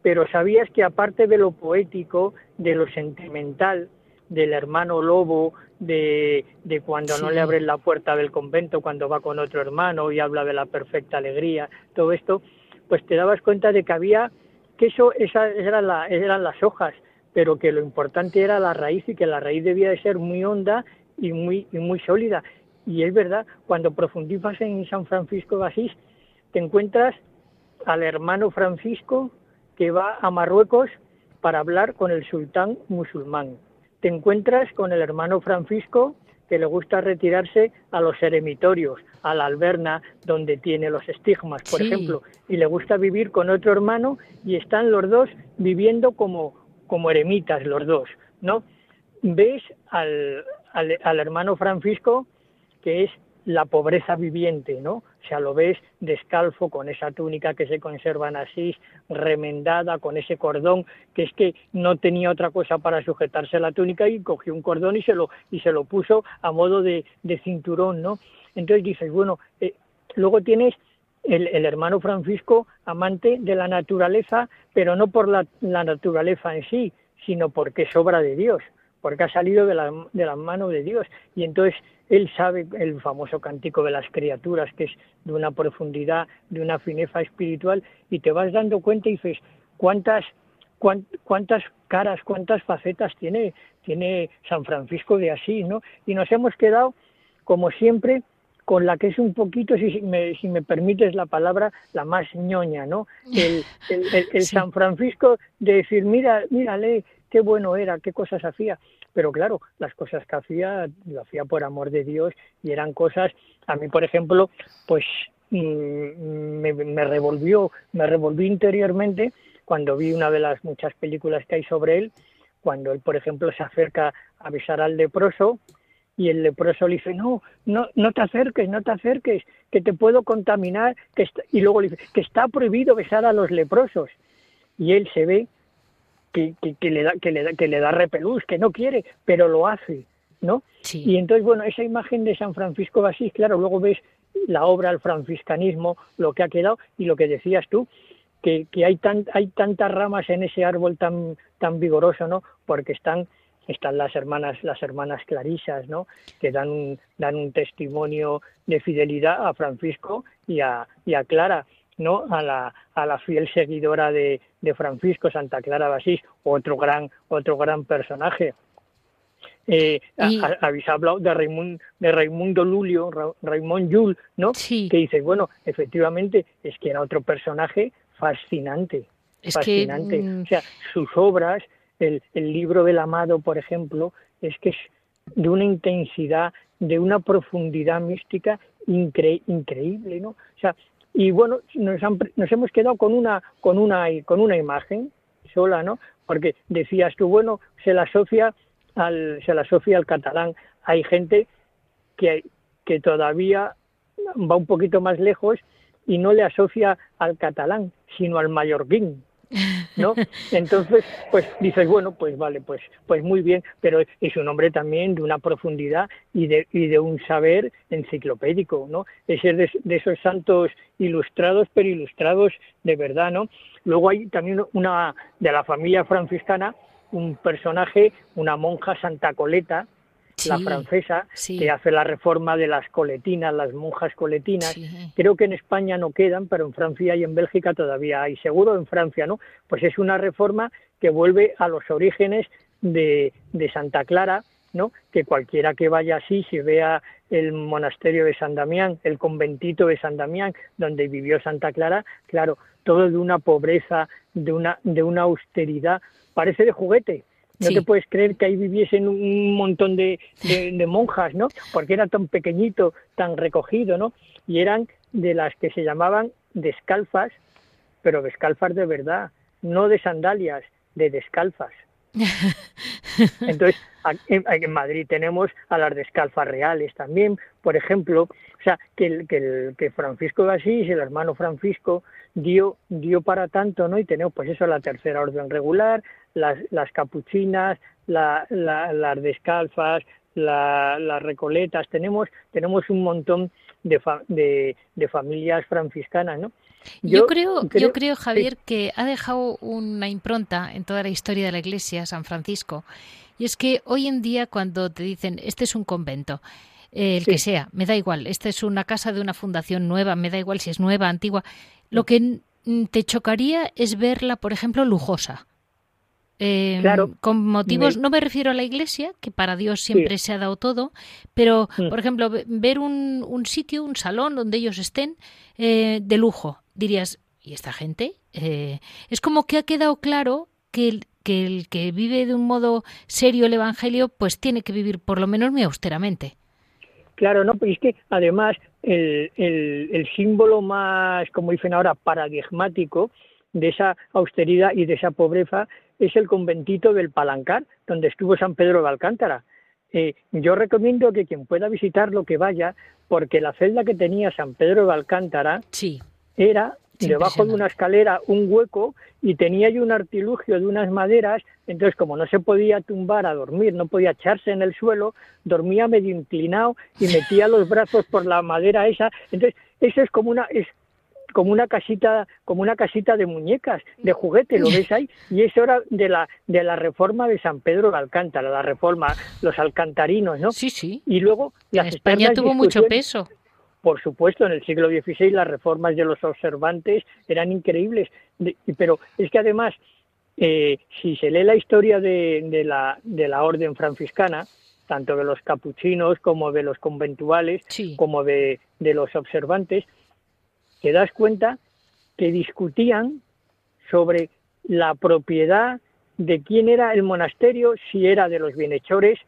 pero sabías que aparte de lo poético, de lo sentimental, del hermano lobo, de, de cuando no le abren la puerta del convento, cuando va con otro hermano y habla de la perfecta alegría, todo esto, pues te dabas cuenta de que había, que eso, esas eran, la, eran las hojas, pero que lo importante era la raíz y que la raíz debía de ser muy honda y muy, y muy sólida. Y es verdad, cuando profundizas en San Francisco de Asís, te encuentras al hermano Francisco que va a Marruecos para hablar con el sultán musulmán. Te encuentras con el hermano Francisco que le gusta retirarse a los eremitorios, a la alberna donde tiene los estigmas, por ejemplo, y le gusta vivir con otro hermano y están los dos viviendo como, como eremitas los dos, ¿no? Ves al, al, al hermano Francisco que es la pobreza viviente, ¿no? O sea, lo ves descalzo con esa túnica que se conserva en Asís, remendada con ese cordón, que es que no tenía otra cosa para sujetarse la túnica y cogió un cordón y se lo, y se lo puso a modo de, de cinturón, ¿no? Entonces dices, bueno, eh, luego tienes el, el, hermano Francisco, amante de la naturaleza, pero no por la, la naturaleza en sí, sino porque es obra de Dios porque ha salido de la, de la mano de Dios. Y entonces él sabe el famoso cántico de las criaturas, que es de una profundidad, de una fineza espiritual, y te vas dando cuenta y dices, ¿cuántas, cuántas caras, cuántas facetas tiene, tiene San Francisco de Asís, ¿no? Y nos hemos quedado, como siempre, con la que es un poquito, si me, si me permites la palabra, la más ñoña, ¿no? El, el, San Francisco de decir, mira, mírale, qué bueno era, qué cosas hacía. Pero claro, las cosas que hacía, lo hacía por amor de Dios y eran cosas, a mí por ejemplo, pues mm, me, me revolvió, me revolvió interiormente cuando vi una de las muchas películas que hay sobre él, cuando él, por ejemplo, se acerca a besar al leproso y el leproso le dice, no, no, no te acerques, no te acerques, que te puedo contaminar, que y luego le dice, que está prohibido besar a los leprosos. Y él se ve que, que, le da, que, le da, que le da repelús, que no quiere, pero lo hace, ¿no? Y entonces, bueno, esa imagen de San Francisco de Asís, claro, luego ves la obra al franciscanismo, lo que ha quedado, y lo que decías tú, que, que hay, tan, hay tantas ramas en ese árbol tan, tan vigoroso, ¿no? Porque están están las hermanas las hermanas clarisas no que dan un, dan un testimonio de fidelidad a Francisco y a, y a Clara ¿no? a, la, a la fiel seguidora de, de Francisco, Santa Clara Basís, otro gran, otro gran personaje. Eh, habéis hablado de Raimundo, de Raimundo Lulio, Raimond Yul, ¿no? Que dice, bueno, efectivamente, es que era otro personaje fascinante, fascinante. Mm, o sea, sus obras, el, el libro del amado, por ejemplo, es que es de una intensidad, de una profundidad mística increíble, ¿no? O sea, y bueno nos, nos hemos quedado con una con una con una imagen sola no porque decías tú bueno se la asocia al se la asocia al catalán. Hay gente que que todavía va un poquito más lejos y no le asocia al catalán sino al mallorquín ¿no? Entonces, pues dices, bueno, pues vale, pues, pues muy bien, pero es un hombre también de una profundidad y de, y de un saber enciclopédico, ¿no? Ese de, de esos santos ilustrados, pero ilustrados de verdad, ¿no? Luego hay también una de la familia franciscana, un personaje, una monja Santa Coleta, la francesa, que hace la reforma de las coletinas, las monjas coletinas. Creo que en España no quedan, pero en Francia y en Bélgica todavía hay, seguro en Francia, ¿no? Pues es una reforma que vuelve a los orígenes de, de Santa Clara, ¿no? Que cualquiera que vaya así, si vea el monasterio de San Damián, el conventito de San Damián, donde vivió Santa Clara, claro, todo de una pobreza, de una, de una austeridad, parece de juguete. No te puedes creer que ahí viviesen un montón de, de, monjas, ¿no? Porque era tan pequeñito, tan recogido, ¿no? Y eran de las que se llamaban descalfas, pero descalfas de verdad, no de sandalias, de descalfas. Entonces, en Madrid tenemos a las descalfas reales también, por ejemplo, o sea, que, que, que Francisco de Asís, el hermano Francisco, dio, dio para tanto, ¿no? Y tenemos, pues eso, la tercera orden regular, las, las capuchinas, la, las descalfas, las recoletas, tenemos, tenemos un montón de, de, de familias franciscanas, ¿no? Yo, creo, yo creo, Javier, que ha dejado una impronta en toda la historia de la Iglesia, San Francisco, y es que hoy en día cuando te dicen, este es un convento, eh, el que sea, me da igual, esta es una casa de una fundación nueva, me da igual si es nueva, antigua, lo que te chocaría es verla, por ejemplo, lujosa. Eh, claro. Con motivos, no me refiero a la iglesia, que para Dios siempre se ha dado todo, pero, mm. por ejemplo, ver un, un, sitio, un salón donde ellos estén eh, de lujo, dirías, ¿y esta gente? Eh, es como que ha quedado claro que el, que el que vive de un modo serio el Evangelio, pues tiene que vivir por lo menos muy austeramente. Claro, no, pues es que además el, el, el símbolo más, como dicen ahora, paradigmático de esa austeridad y de esa pobreza es el conventito del Palancar, donde estuvo San Pedro de Alcántara. Eh, yo recomiendo que quien pueda visitarlo que vaya, porque la celda que tenía San Pedro de Alcántara sí. era debajo de una escalera un hueco y tenía ahí un artilugio de unas maderas, entonces como no se podía tumbar a dormir, no podía echarse en el suelo, dormía medio inclinado y metía los brazos por la madera esa, entonces eso es como una es como una casita, como una casita de muñecas, de juguete, lo ves ahí, y eso era de la, de la reforma de San Pedro de Alcántara, la reforma, los alcantarinos, ¿no? Sí, sí. Y luego las España tuvo mucho peso. Por supuesto, en el siglo XVI las reformas de los observantes eran increíbles, pero es que además, eh, si se lee la historia de, de, la, de la orden franciscana, tanto de los capuchinos como de los conventuales, como de, de los observantes, te das cuenta que discutían sobre la propiedad de quién era el monasterio, si era de los bienhechores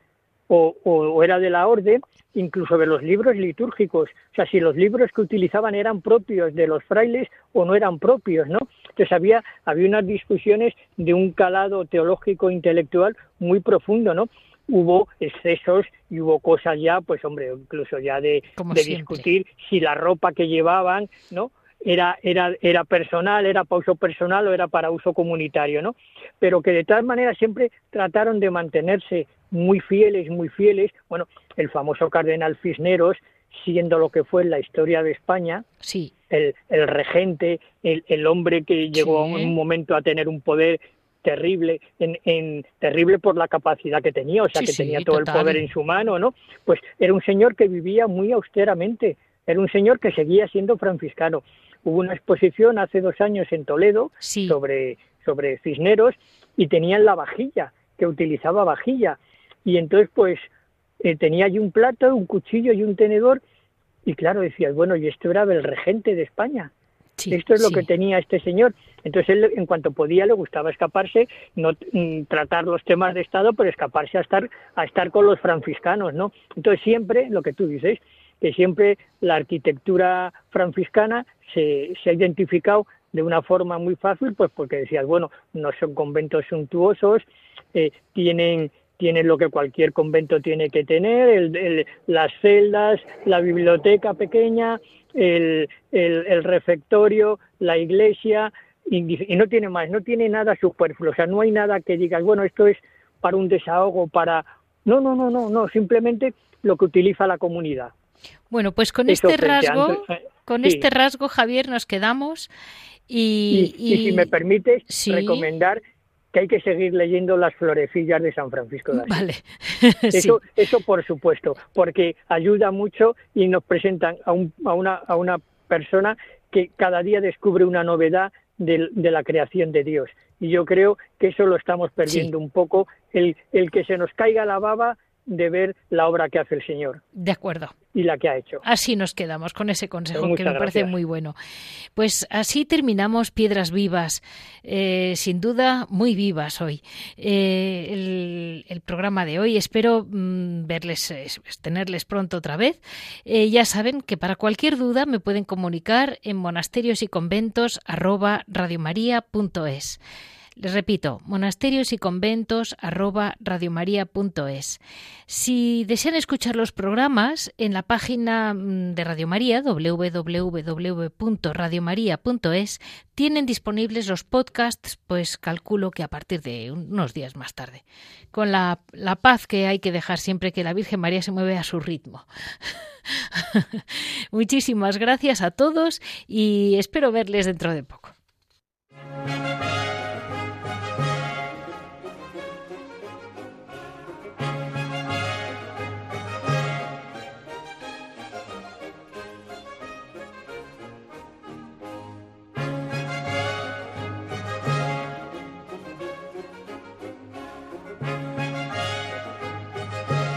o, era de la orden, incluso de los libros litúrgicos, o sea, si los libros que utilizaban eran propios de los frailes o no eran propios, ¿no? Entonces había, había unas discusiones de un calado teológico intelectual muy profundo, ¿no? Hubo excesos y hubo cosas ya, pues hombre, incluso ya de, discutir si la ropa que llevaban, ¿no? Era, era, era personal, era para uso personal o era para uso comunitario, ¿no? Pero que de tal manera siempre trataron de mantenerse muy fieles, muy fieles. Bueno, el famoso cardenal Cisneros, siendo lo que fue en la historia de España, sí. el, el regente, el, el hombre que llegó en un momento a tener un poder terrible, en, terrible por la capacidad que tenía, o sea, que tenía todo el poder en su mano, ¿no? Pues era un señor que vivía muy austeramente, era un señor que seguía siendo franciscano. Hubo una exposición hace dos años en Toledo sobre, sobre Cisneros y tenían la vajilla, que utilizaba vajilla. Y entonces, pues, eh, tenía allí un plato, un cuchillo y un tenedor. Y claro, decías, bueno, y esto era del regente de España. Esto es lo que tenía este señor. Entonces él, en cuanto podía, le gustaba escaparse, no mm, tratar los temas de Estado, pero escaparse a estar, a estar con los franciscanos, ¿no? Entonces siempre, lo que tú dices, que siempre la arquitectura franciscana se, se ha identificado de una forma muy fácil, pues porque decías, bueno, no son conventos suntuosos, eh, tienen tienen lo que cualquier convento tiene que tener, el, las celdas, la biblioteca pequeña, el, el, refectorio, la iglesia, y, no tiene más, no tiene nada superfluo, o sea, no hay nada que digas, bueno, esto es para un desahogo, para... No, no, no, no, no, simplemente lo que utiliza la comunidad. Bueno, pues con este rasgo, eh, con este rasgo, Javier, nos quedamos y, y, si me permites recomendar que hay que seguir leyendo las florecillas de San Francisco de Asís. Vale. eso, eso por supuesto, porque ayuda mucho y nos presentan a, a, una, a una persona que cada día descubre una novedad de, la creación de Dios. Y yo creo que eso lo estamos perdiendo un poco. El, el que se nos caiga la baba de ver la obra que hace el Señor. De acuerdo. Y la que ha hecho. Así nos quedamos con ese consejo que me parece muy bueno. Pues así terminamos Piedras Vivas, eh, sin duda muy vivas hoy. Eh, el, programa de hoy, espero mm, verles, tenerles pronto otra vez. Eh, ya saben que para cualquier duda me pueden comunicar en monasterios y conventos les repito, monasterios y conventos arroba radiomaria.es. Si desean escuchar los programas, en la página mm, de Radio María, www.radiomaria.es, tienen disponibles los podcasts, pues calculo que a partir de unos días más tarde. Con la, la paz que hay que dejar siempre que la Virgen María se mueve a su ritmo. Muchísimas gracias a todos y espero verles dentro de poco.